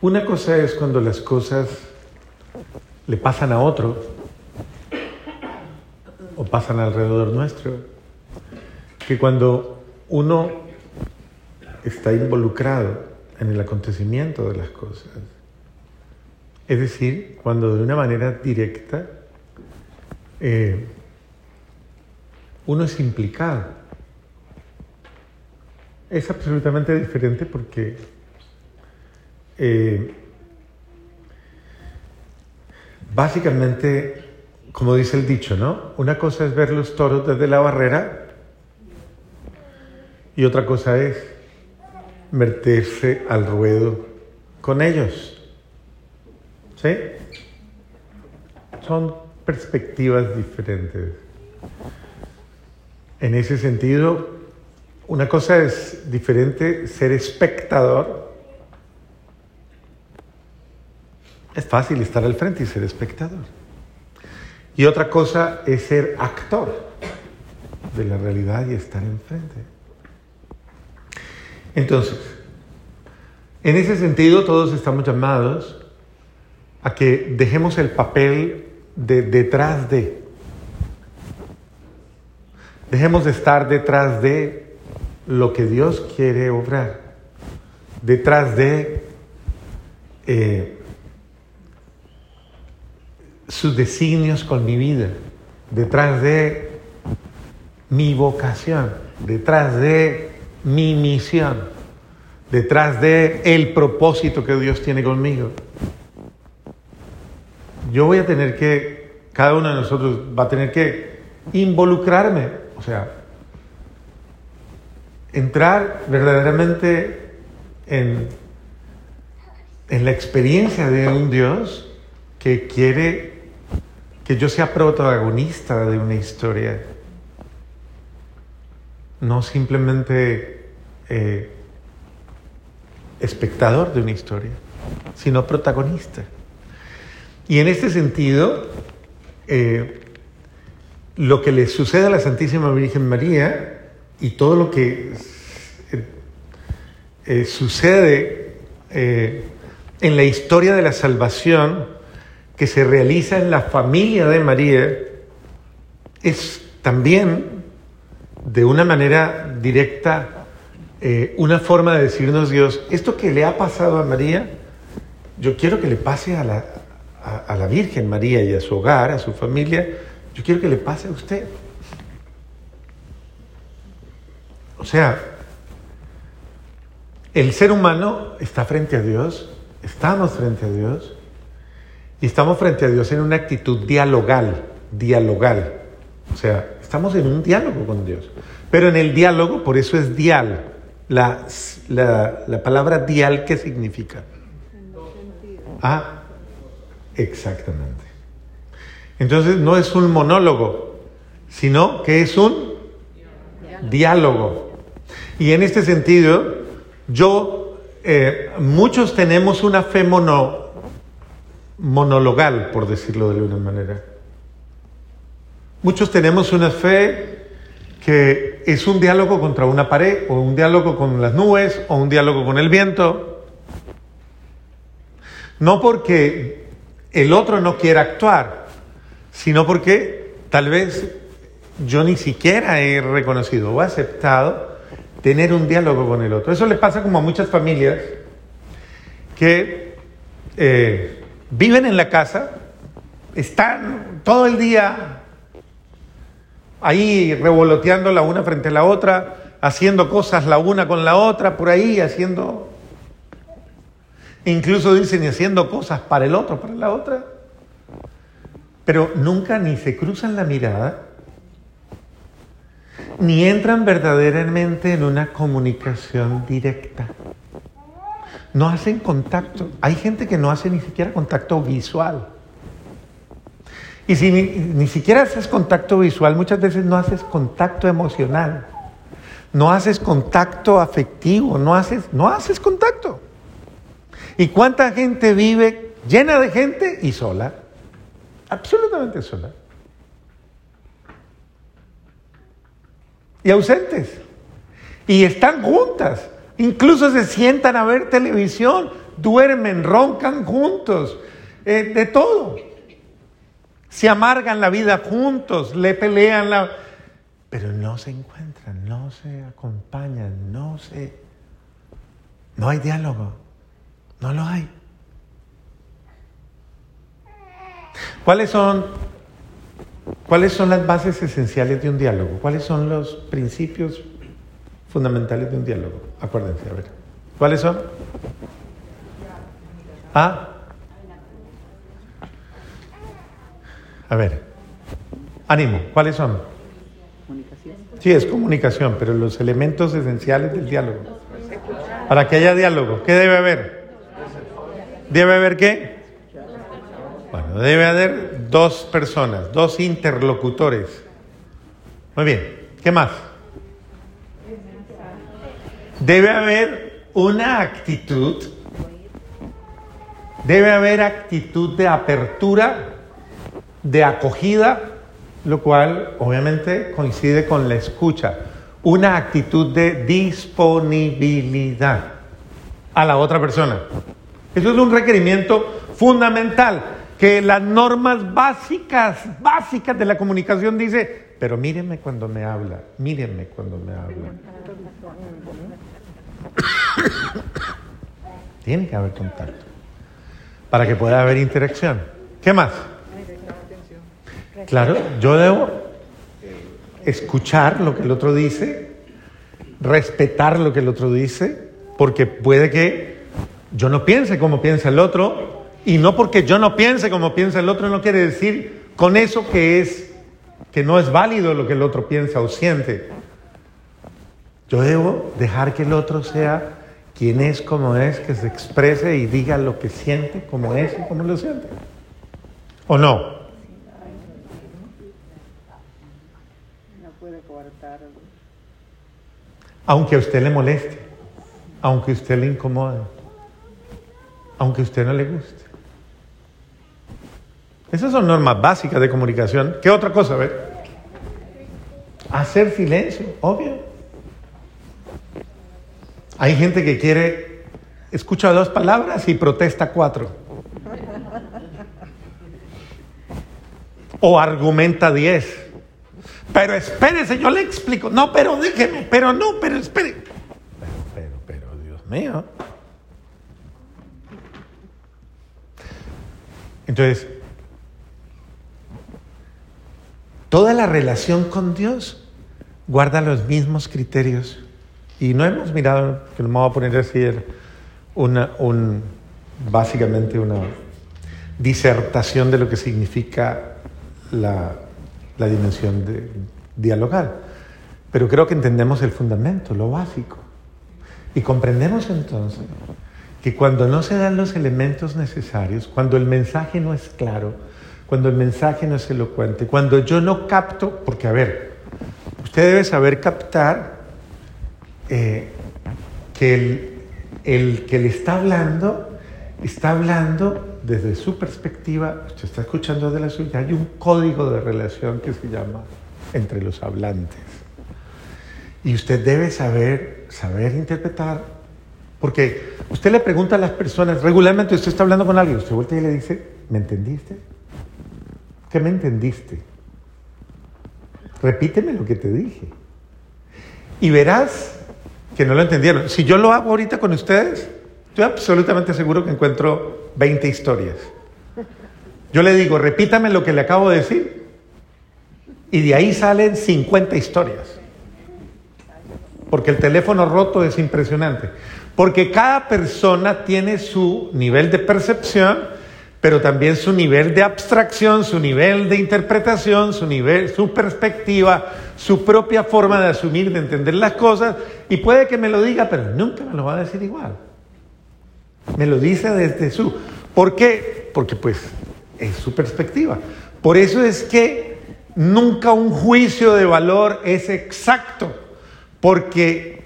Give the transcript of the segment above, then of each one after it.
Una cosa es cuando las cosas le pasan a otro o pasan alrededor nuestro, que cuando uno está involucrado en el acontecimiento de las cosas. Es decir, cuando de una manera directa eh, uno es implicado. Es absolutamente diferente porque eh, básicamente, como dice el dicho, ¿no? Una cosa es ver los toros desde la barrera y otra cosa es meterse al ruedo con ellos. ¿Sí? Son perspectivas diferentes. En ese sentido, una cosa es diferente ser espectador. Es fácil estar al frente y ser espectador. Y otra cosa es ser actor de la realidad y estar enfrente. Entonces, en ese sentido todos estamos llamados a que dejemos el papel de detrás de. Dejemos de estar detrás de lo que Dios quiere obrar, detrás de eh, sus designios con mi vida, detrás de mi vocación, detrás de mi misión, detrás de el propósito que Dios tiene conmigo. Yo voy a tener que, cada uno de nosotros va a tener que involucrarme, o sea, entrar verdaderamente en, en la experiencia de un Dios que quiere que yo sea protagonista de una historia no simplemente eh, espectador de una historia, sino protagonista. Y en este sentido, eh, lo que le sucede a la Santísima Virgen María y todo lo que eh, sucede en la historia de la salvación que se realiza en la familia de María es también de una manera directa eh, una forma de decirnos Dios, esto que le ha pasado a María, yo quiero que le pase a la, a, la Virgen María y a su hogar, a su familia, yo quiero que le pase a usted. O sea, el ser humano está frente a Dios, estamos frente a Dios, y estamos frente a Dios en una actitud dialogal, dialogal. O sea, estamos en un diálogo con Dios. Pero en el diálogo, por eso es dial. La, la, palabra dial, ¿qué significa? Ah, exactamente. Entonces no es un monólogo, sino que es un diálogo. Y en este sentido, yo, eh, muchos tenemos una fe mono, monologal, por decirlo de alguna manera. Muchos tenemos una fe que es un diálogo contra una pared, o un diálogo con las nubes, o un diálogo con el viento. No porque el otro no quiera actuar, sino porque tal vez yo ni siquiera he reconocido o aceptado tener un diálogo con el otro. Eso le pasa como a muchas familias que eh, viven en la casa, están todo el día ahí revoloteando la una frente a la otra, haciendo cosas la una con la otra, por ahí haciendo, incluso dicen y haciendo cosas para el otro, para la otra, pero nunca ni se cruzan la mirada, ni entran verdaderamente en una comunicación directa. No hacen contacto. Hay gente que no hace ni siquiera contacto visual. Y si ni, siquiera haces contacto visual, muchas veces no haces contacto emocional, no haces contacto afectivo, no haces, no haces contacto. ¿Y cuánta gente vive llena de gente y sola? Absolutamente sola. Y ausentes. Y están juntas. Incluso se sientan a ver televisión, duermen, roncan juntos, eh, de todo. Se amargan la vida juntos, le pelean la... Pero no se encuentran, no se acompañan, no se... No hay diálogo, no lo hay. ¿Cuáles son, ¿Cuáles son las bases esenciales de un diálogo? ¿Cuáles son los principios fundamentales de un diálogo? Acuérdense, a ver. ¿Cuáles son? ¿Ah? A ver. Ánimo, ¿cuáles son? Sí, es comunicación, pero los elementos esenciales del diálogo. Para que haya diálogo, ¿qué debe haber? ¿Debe haber qué? Bueno, debe haber dos personas, dos interlocutores. Muy bien, ¿qué más? Debe haber una actitud, debe haber actitud de apertura, de acogida, lo cual obviamente coincide con la escucha, una actitud de disponibilidad a la otra persona. Eso es un requerimiento fundamental que las normas básicas, básicas de la comunicación dice, pero míreme cuando me habla, mírenme cuando me habla. Tiene que haber contacto para que pueda haber interacción. ¿Qué más? Claro, yo debo escuchar lo que el otro dice, respetar lo que el otro dice, porque puede que yo no piense como piensa el otro, y no porque yo no piense como piensa el otro, no quiere decir con eso que es que no es válido lo que el otro piensa o siente. Yo debo dejar que el otro sea quien es como es, que se exprese y diga lo que siente, como es y como lo siente. ¿O no? Aunque a usted le moleste, aunque a usted le incomode, aunque a usted no le guste. Esas son normas básicas de comunicación. ¿Qué otra cosa? A ver. Hacer silencio, obvio. Hay gente que quiere, escucha dos palabras y protesta cuatro. O argumenta diez. Pero espérese, yo le explico. No, pero déjeme, pero no, pero espere. Pero, pero, pero, Dios mío. Entonces, Toda la relación con Dios guarda los mismos criterios. Y no hemos mirado, que me voy a poner a decir, una, un, básicamente una disertación de lo que significa la, la dimensión de dialogar. Pero creo que entendemos el fundamento, lo básico. Y comprendemos entonces que cuando no se dan los elementos necesarios, cuando el mensaje no es claro, cuando el mensaje no es elocuente, cuando yo no capto, porque a ver, usted debe saber captar eh, que el, el que le está hablando está hablando desde su perspectiva, usted está escuchando de la suya, hay un código de relación que se llama entre los hablantes. Y usted debe saber, saber interpretar, porque usted le pregunta a las personas, regularmente usted está hablando con alguien, usted vuelve y le dice, ¿me entendiste? ¿Qué me entendiste? Repíteme lo que te dije. Y verás que no lo entendieron. Si yo lo hago ahorita con ustedes, estoy absolutamente seguro que encuentro 20 historias. Yo le digo, repítame lo que le acabo de decir. Y de ahí salen 50 historias. Porque el teléfono roto es impresionante. Porque cada persona tiene su nivel de percepción pero también su nivel de abstracción, su nivel de interpretación, su nivel, su perspectiva, su propia forma de asumir, de entender las cosas, y puede que me lo diga, pero nunca me lo va a decir igual. Me lo dice desde su. ¿Por qué? Porque pues es su perspectiva. Por eso es que nunca un juicio de valor es exacto, porque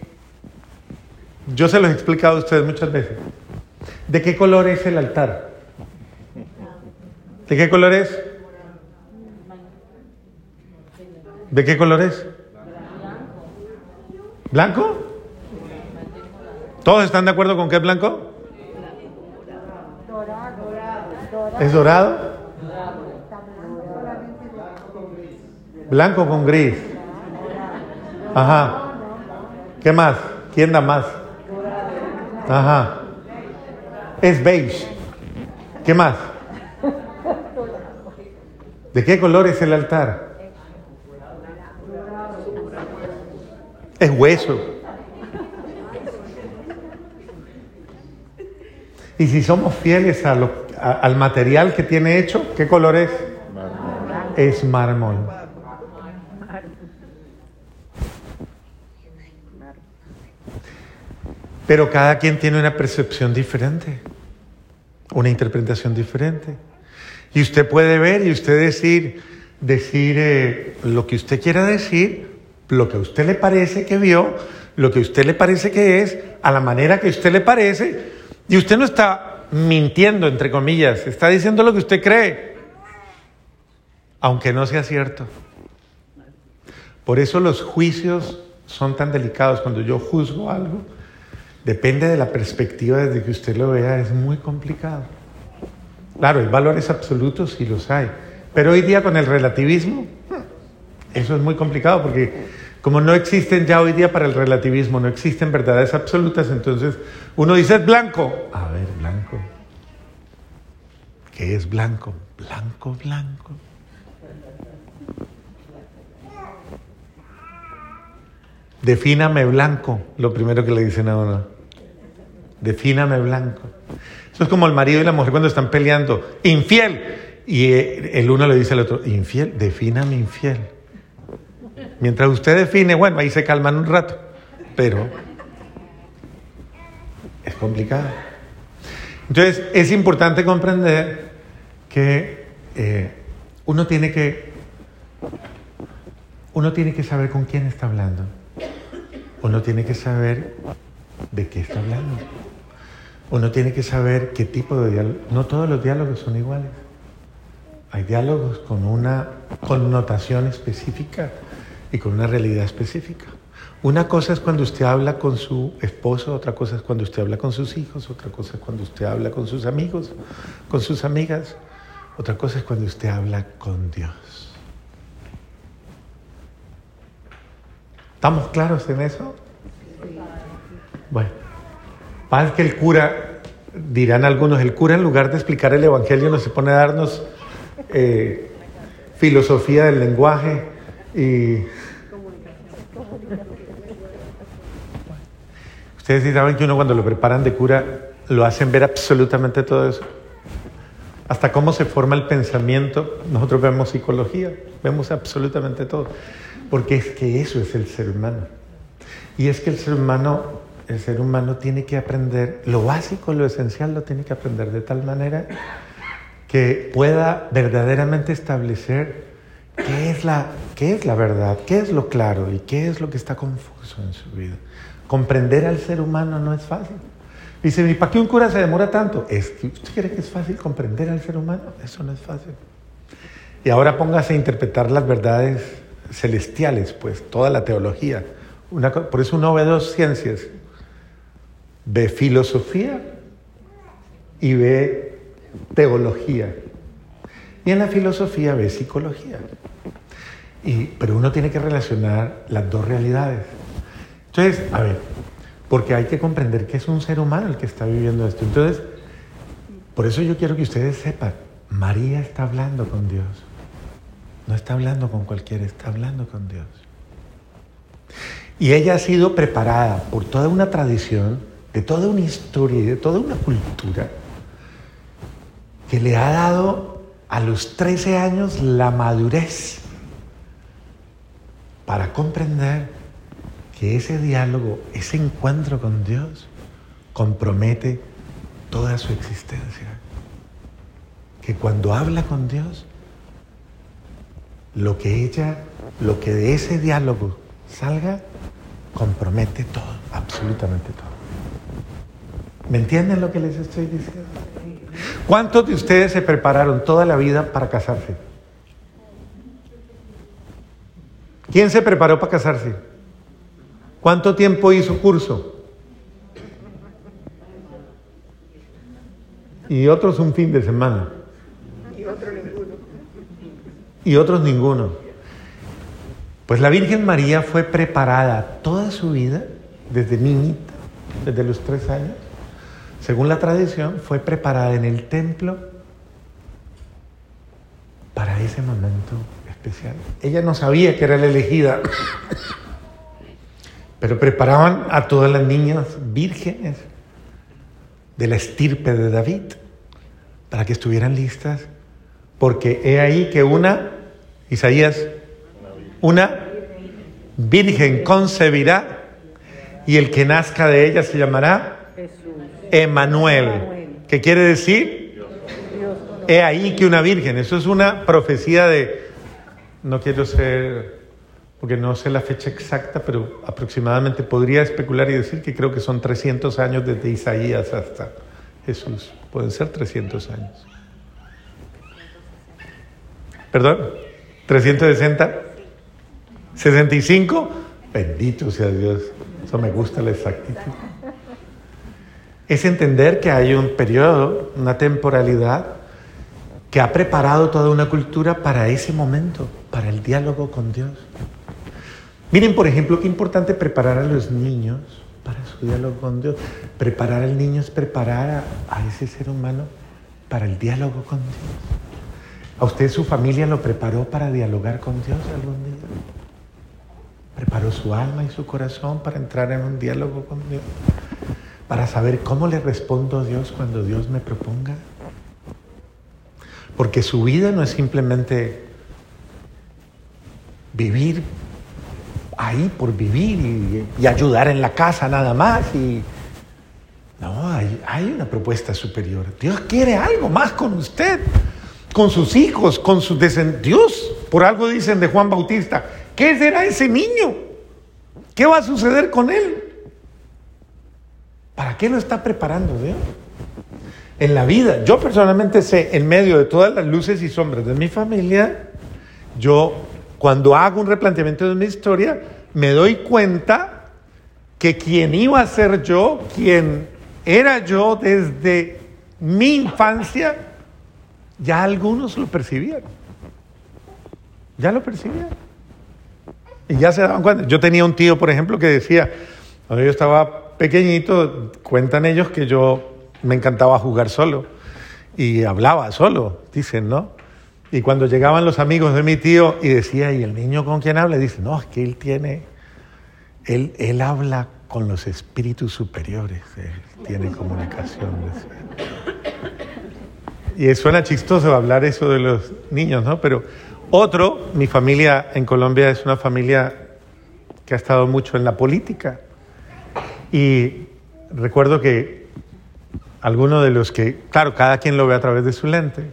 yo se lo he explicado a ustedes muchas veces. ¿De qué color es el altar? ¿De qué color es? ¿De qué color es? ¿Blanco? ¿Todos están de acuerdo con que es blanco? ¿Es dorado? Blanco con gris. Ajá. ¿Qué más? ¿Quién da más? Ajá. Es beige. ¿Qué más? ¿De qué color es el altar? Es hueso. Y si somos fieles a lo, al material que tiene hecho, ¿qué color es? Es mármol. Pero cada quien tiene una percepción diferente, una interpretación diferente. Y usted puede ver y usted decir, decir eh, lo que usted quiera decir, lo que a usted le parece que vio, lo que a usted le parece que es, a la manera que a usted le parece, y usted no está mintiendo, entre comillas, está diciendo lo que usted cree, aunque no sea cierto. Por eso los juicios son tan delicados. Cuando yo juzgo algo, Depende de la perspectiva desde que usted lo vea, es muy complicado. Claro, hay valores absolutos sí los hay, pero hoy día con el relativismo, eso es muy complicado porque como no existen ya hoy día para el relativismo, no existen verdades absolutas, entonces uno dice es blanco. A ver, blanco. ¿Qué es blanco? Blanco, blanco. Defíname blanco, lo primero que le dicen a uno. Defíname blanco. Eso es como el marido y la mujer cuando están peleando. Infiel. Y eh, el uno le dice al otro, infiel, defíname infiel. Mientras usted define, bueno, ahí se calman un rato. Pero es complicado. Entonces, es importante comprender que eh, uno tiene que uno tiene que saber con quién está hablando. Uno tiene que saber de qué está hablando. Uno tiene que saber qué tipo de diálogo. No todos los diálogos son iguales. Hay diálogos con una connotación específica y con una realidad específica. Una cosa es cuando usted habla con su esposo, otra cosa es cuando usted habla con sus hijos, otra cosa es cuando usted habla con sus amigos, con sus amigas, otra cosa es cuando usted habla con Dios. ¿Estamos claros en eso? Bueno. Más que el cura, dirán algunos, el cura en lugar de explicar el Evangelio nos pone a darnos eh, filosofía del lenguaje y... Ustedes saben que uno cuando lo preparan de cura lo hacen ver absolutamente todo eso. Hasta cómo se forma el pensamiento. Nosotros vemos psicología, vemos absolutamente todo. Porque es que eso es el ser humano. Y es que el ser humano el ser humano tiene que aprender, lo básico, lo esencial lo tiene que aprender de tal manera que pueda verdaderamente establecer qué es la, qué es la verdad, qué es lo claro y qué es lo que está confuso en su vida. Comprender al ser humano no es fácil. Dice, ¿y para qué un cura se demora tanto? Es usted cree que es fácil comprender al ser humano, eso no es fácil. Y ahora póngase a interpretar las verdades celestiales, pues toda la teología. por eso uno ve dos ciencias, ve filosofía y ve teología. Y en la filosofía ve psicología. Y, pero uno tiene que relacionar las dos realidades. Entonces, a ver, porque hay que comprender que es un ser humano el que está viviendo esto. Entonces, por eso yo quiero que ustedes sepan, María está hablando con Dios. No está hablando con cualquiera, está hablando con Dios. Y ella ha sido preparada por toda una tradición de toda una historia y de toda una cultura que le ha dado a los 13 años la madurez para comprender que ese diálogo, ese encuentro con Dios compromete toda su existencia. Que cuando habla con Dios, lo que ella, lo que de ese diálogo salga, compromete todo, absolutamente todo. ¿Me entienden lo que les estoy diciendo? ¿Cuántos de ustedes se prepararon toda la vida para casarse? ¿Quién se preparó para casarse? ¿Cuánto tiempo hizo curso? Y otros un fin de semana. Y otros ninguno. Pues la Virgen María fue preparada toda su vida, desde niñita, desde los tres años, según la tradición, fue preparada en el templo para ese momento especial. Ella no sabía que era la elegida, pero preparaban a todas las niñas vírgenes de la estirpe de David para que estuvieran listas, porque he ahí que una, Isaías, una virgen concebirá y el que nazca de ella se llamará Emanuel, ¿Qué quiere decir, he ahí que una virgen, eso es una profecía de, no quiero ser, porque no sé la fecha exacta, pero aproximadamente podría especular y decir que creo que son 300 años desde Isaías hasta Jesús, pueden ser 300 años. ¿Perdón? ¿360? ¿65? Bendito sea Dios. Eso me gusta la exactitud. Es entender que hay un periodo, una temporalidad que ha preparado toda una cultura para ese momento, para el diálogo con Dios. Miren, por ejemplo, qué importante preparar a los niños para su diálogo con Dios. Preparar al niño es preparar a, a ese ser humano para el diálogo con Dios. ¿A usted su familia lo preparó para dialogar con Dios algún día? ¿Preparó su alma y su corazón para entrar en un diálogo con Dios? ¿Para saber cómo le respondo a Dios cuando Dios me proponga? Porque su vida no es simplemente vivir ahí por vivir y, ayudar en la casa nada más. Y... No, hay, una propuesta superior. Dios quiere algo más con usted con sus hijos, con sus descendientes. Dios, por algo dicen de Juan Bautista, ¿qué será ese niño? ¿Qué va a suceder con él? ¿Para qué lo está preparando Dios? En la vida, yo personalmente sé, en medio de todas las luces y sombras de mi familia, yo cuando hago un replanteamiento de mi historia, me doy cuenta que quien iba a ser yo, quien era yo desde mi infancia, ya algunos lo percibían. Ya lo percibían. Y ya se daban cuenta. Yo tenía un tío, por ejemplo, que decía, cuando yo estaba pequeñito, cuentan ellos que yo me encantaba jugar solo y hablaba solo, dicen, ¿no? Y cuando llegaban los amigos de mi tío y decía, ¿y el niño con quién habla? dice, no, es que él tiene, él, él habla con los espíritus superiores, él tiene comunicación. Y suena chistoso hablar eso de los niños, ¿no? Pero otro, mi familia en Colombia es una familia que ha estado mucho en la política. Y recuerdo que algunos de los que, claro, cada quien lo ve a través de su lente,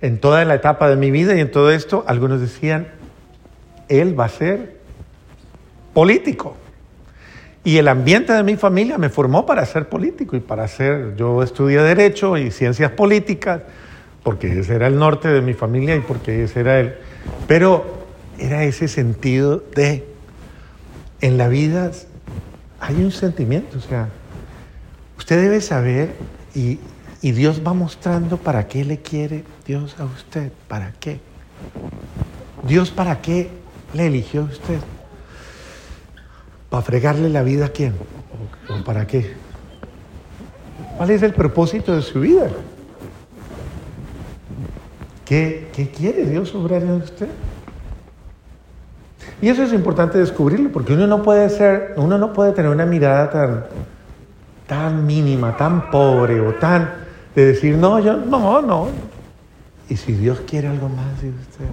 en toda la etapa de mi vida y en todo esto, algunos decían, él va a ser político. Y el ambiente de mi familia me formó para ser político y para ser, yo estudié Derecho y Ciencias Políticas, porque ese era el norte de mi familia y porque ese era el... Pero era ese sentido de, en la vida hay un sentimiento, o sea, usted debe saber y, y Dios va mostrando para qué le quiere Dios a usted, para qué. Dios para qué le eligió a usted. ¿Para fregarle la vida a quién? ¿O, para qué? ¿Cuál es el propósito de su vida? ¿Qué, ¿Qué, quiere Dios obrar en usted? Y eso es importante descubrirlo, porque uno no puede ser, uno no puede tener una mirada tan, tan mínima, tan pobre o tan de decir, no, yo, no, no. Y si Dios quiere algo más de usted.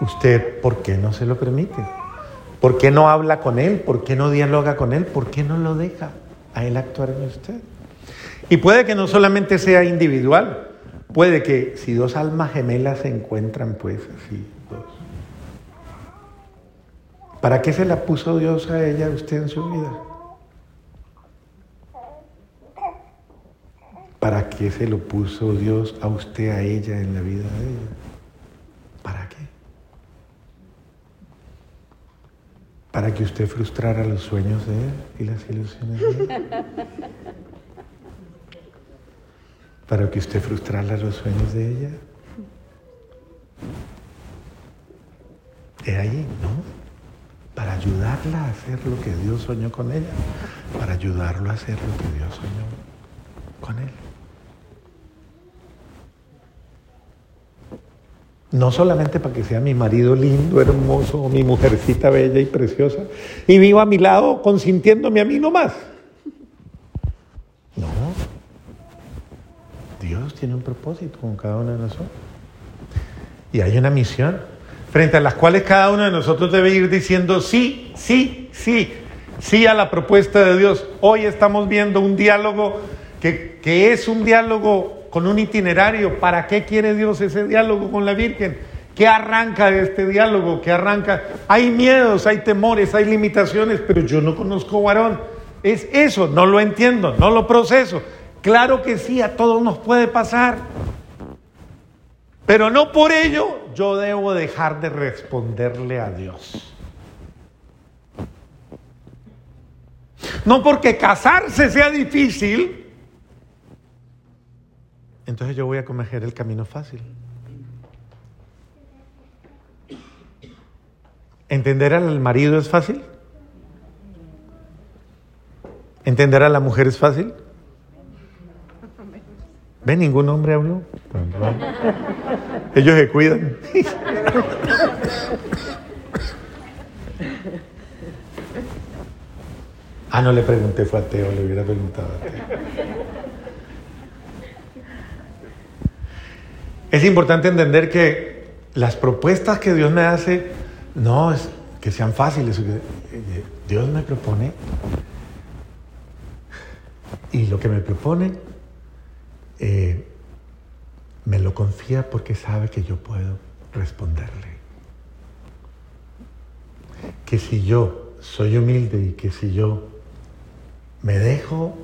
¿Usted por qué no se lo permite? ¿Por qué no habla con él? ¿Por qué no dialoga con él? ¿Por qué no lo deja a él actuar en usted? Y puede que no solamente sea individual, puede que si dos almas gemelas se encuentran, pues así, dos. ¿Para qué se la puso Dios a ella, a usted en su vida? ¿Para qué se lo puso Dios a usted, a ella, en la vida de ella? ¿Para qué? para que usted frustrara los sueños de él y las ilusiones de él. Para que usted frustrara los sueños de ella. Es ahí, ¿no? Para ayudarla a hacer lo que Dios soñó con ella, para ayudarlo a hacer lo que Dios soñó con él. No solamente para que sea mi marido lindo, hermoso, mi mujercita bella y preciosa, y viva a mi lado consintiéndome a mí nomás. Tiene un propósito con cada uno de nosotros. Y hay una misión frente a las cuales cada uno de nosotros debe ir diciendo sí, sí, sí, sí a la propuesta de Dios. Hoy estamos viendo un diálogo que, que es un diálogo con un itinerario. ¿Para qué quiere Dios ese diálogo con la Virgen? ¿Qué arranca de este diálogo? ¿Qué arranca? Hay miedos, hay temores, hay limitaciones, pero yo no conozco varón. Es eso, no lo entiendo, no lo proceso. Claro que sí, a todos nos puede pasar. Pero no por ello yo debo dejar de responderle a Dios. No porque casarse sea difícil, entonces yo voy a cometer el camino fácil. ¿Entender al marido es fácil? ¿Entender a la mujer es fácil? ¿Ve ningún hombre habló? Ellos se cuidan. ah, no le pregunté, fue a Teo, le hubiera preguntado a Teo. Es importante entender que las propuestas que Dios me hace no es que sean fáciles. Dios me propone y lo que me propone eh, me lo confía porque sabe que yo puedo responderle. Que si yo soy humilde y que si yo me dejo,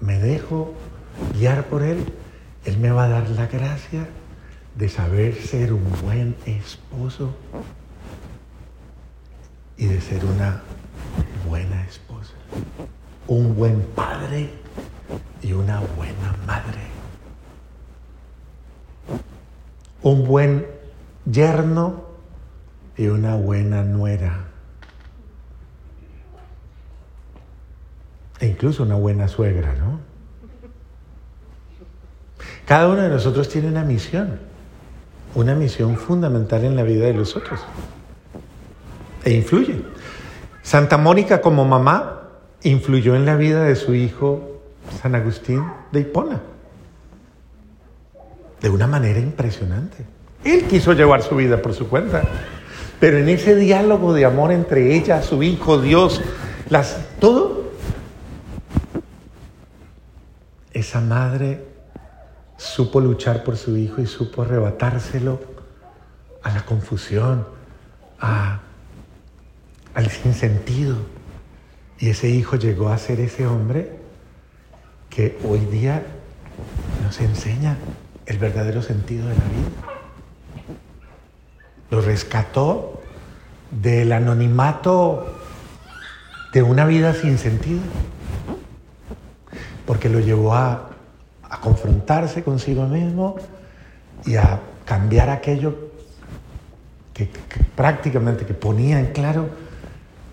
me dejo guiar por Él, Él me va a dar la gracia de saber ser un buen esposo y de ser una buena esposa, un buen padre y una buena madre, un buen yerno y una buena nuera, e incluso una buena suegra, ¿no? Cada uno de nosotros tiene una misión una misión fundamental en la vida de los otros. E influye. Santa Mónica como mamá influyó en la vida de su hijo San Agustín de Hipona. De una manera impresionante. Él quiso llevar su vida por su cuenta. Pero en ese diálogo de amor entre ella, su hijo, Dios, las, todo, esa madre supo luchar por su hijo y supo arrebatárselo a la confusión, a, al sinsentido. Y ese hijo llegó a ser ese hombre que hoy día nos enseña el verdadero sentido de la vida. Lo rescató del anonimato de una vida sin sentido, porque lo llevó a a confrontarse consigo mismo y a cambiar aquello que, prácticamente que ponía en claro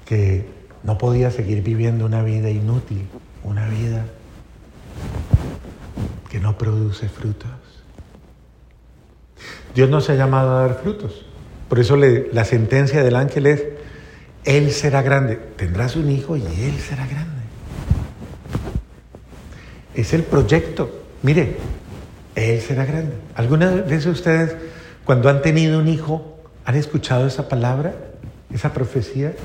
que no podía seguir viviendo una vida inútil, una vida que no produce frutos. Dios no se ha llamado a dar frutos. Por eso la sentencia del ángel es, Él será grande. Tendrás un hijo y Él será grande. Es el proyecto Mire, Él será grande. ¿Alguna vez ustedes, cuando han tenido un hijo, han escuchado esa palabra, esa profecía?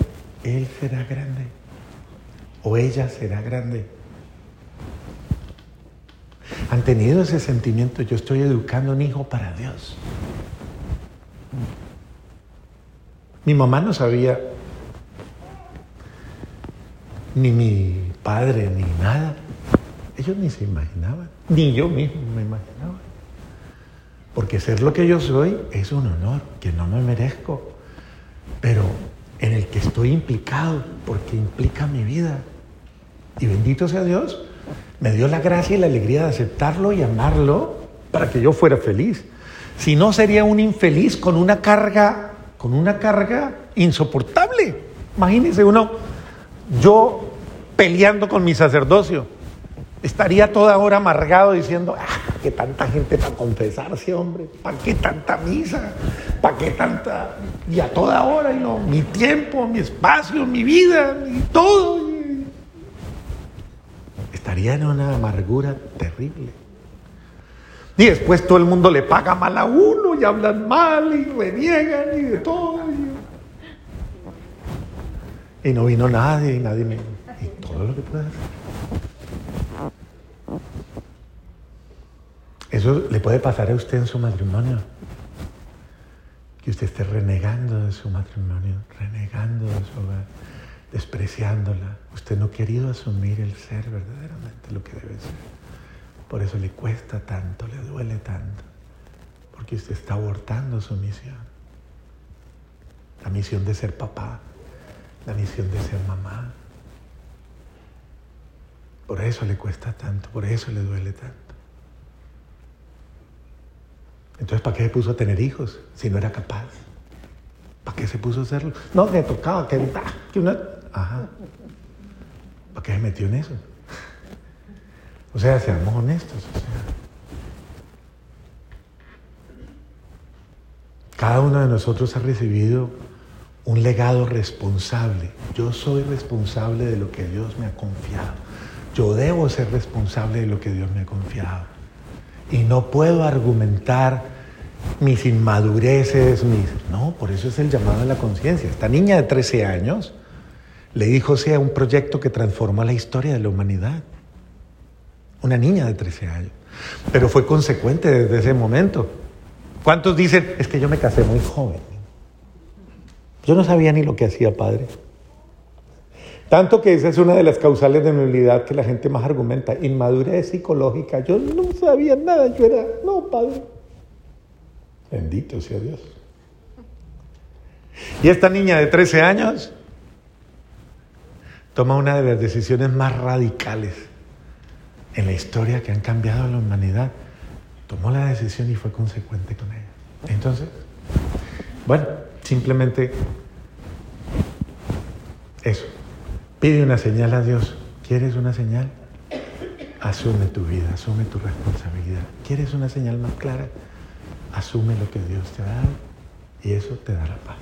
Él será grande. O ella será grande. Han tenido ese sentimiento, yo estoy educando un hijo para Dios. Mi mamá no sabía, ni mi padre, ni nada. Ellos ni se imaginaban, ni yo mismo me imaginaba. Porque ser lo que yo soy es un honor que no me merezco, pero en el que estoy implicado, porque implica mi vida. Y bendito sea Dios, me dio la gracia y la alegría de aceptarlo y amarlo para que yo fuera feliz. Si no, sería un infeliz con una carga, con una carga insoportable. Imagínese uno, yo peleando con mi sacerdocio, estaría toda hora amargado diciendo, ah, qué tanta gente para confesarse, hombre, ¿para qué tanta misa? ¿Para qué tanta? Y a toda hora, y no, mi tiempo, mi espacio, mi vida, y todo. Estaría en una amargura terrible. Y después todo el mundo le paga mal a uno y hablan mal y reniegan y de todo. Y, no vino nadie y nadie me... Y todo lo que puede hacer. Eso le puede pasar a usted en su matrimonio. Que usted esté renegando de su matrimonio, renegando de su hogar, despreciándola. Usted no ha querido asumir el ser verdaderamente lo que debe ser. Por eso le cuesta tanto, le duele tanto. Porque usted está abortando su misión. La misión de ser papá, la misión de ser mamá. Por eso le cuesta tanto, por eso le duele tanto. Entonces, ¿para qué se puso a tener hijos si no era capaz? ¿Para qué se puso a hacerlo? No, me tocaba que, que. Ajá. ¿Para qué se metió en eso? O sea, seamos honestos. cada uno de nosotros ha recibido un legado responsable. Yo soy responsable de lo que Dios me ha confiado. Yo debo ser responsable de lo que Dios me ha confiado. Y no puedo argumentar mis inmadureces, mis... No, por eso es el llamado a la conciencia. Esta niña de 13 años le dijo sea un proyecto que transformó la historia de la humanidad. Una niña de 13 años. Pero fue consecuente desde ese momento. ¿Cuántos dicen, es que yo me casé muy joven? Yo no sabía ni lo que hacía padre. Tanto que esa es una de las causales de nulidad que la gente más argumenta, inmadurez psicológica. Yo no sabía nada, yo era, no, padre. Bendito sea Dios. Y esta niña de 13 años toma una de las decisiones más radicales en la historia que han cambiado la humanidad. Tomó la decisión y fue consecuente con ella. Entonces, bueno, simplemente eso. Pide una señal a Dios. ¿Quieres una señal? Asume tu vida, asume tu responsabilidad. ¿Quieres una señal más clara? Asume lo que Dios te ha dado y eso te dará paz.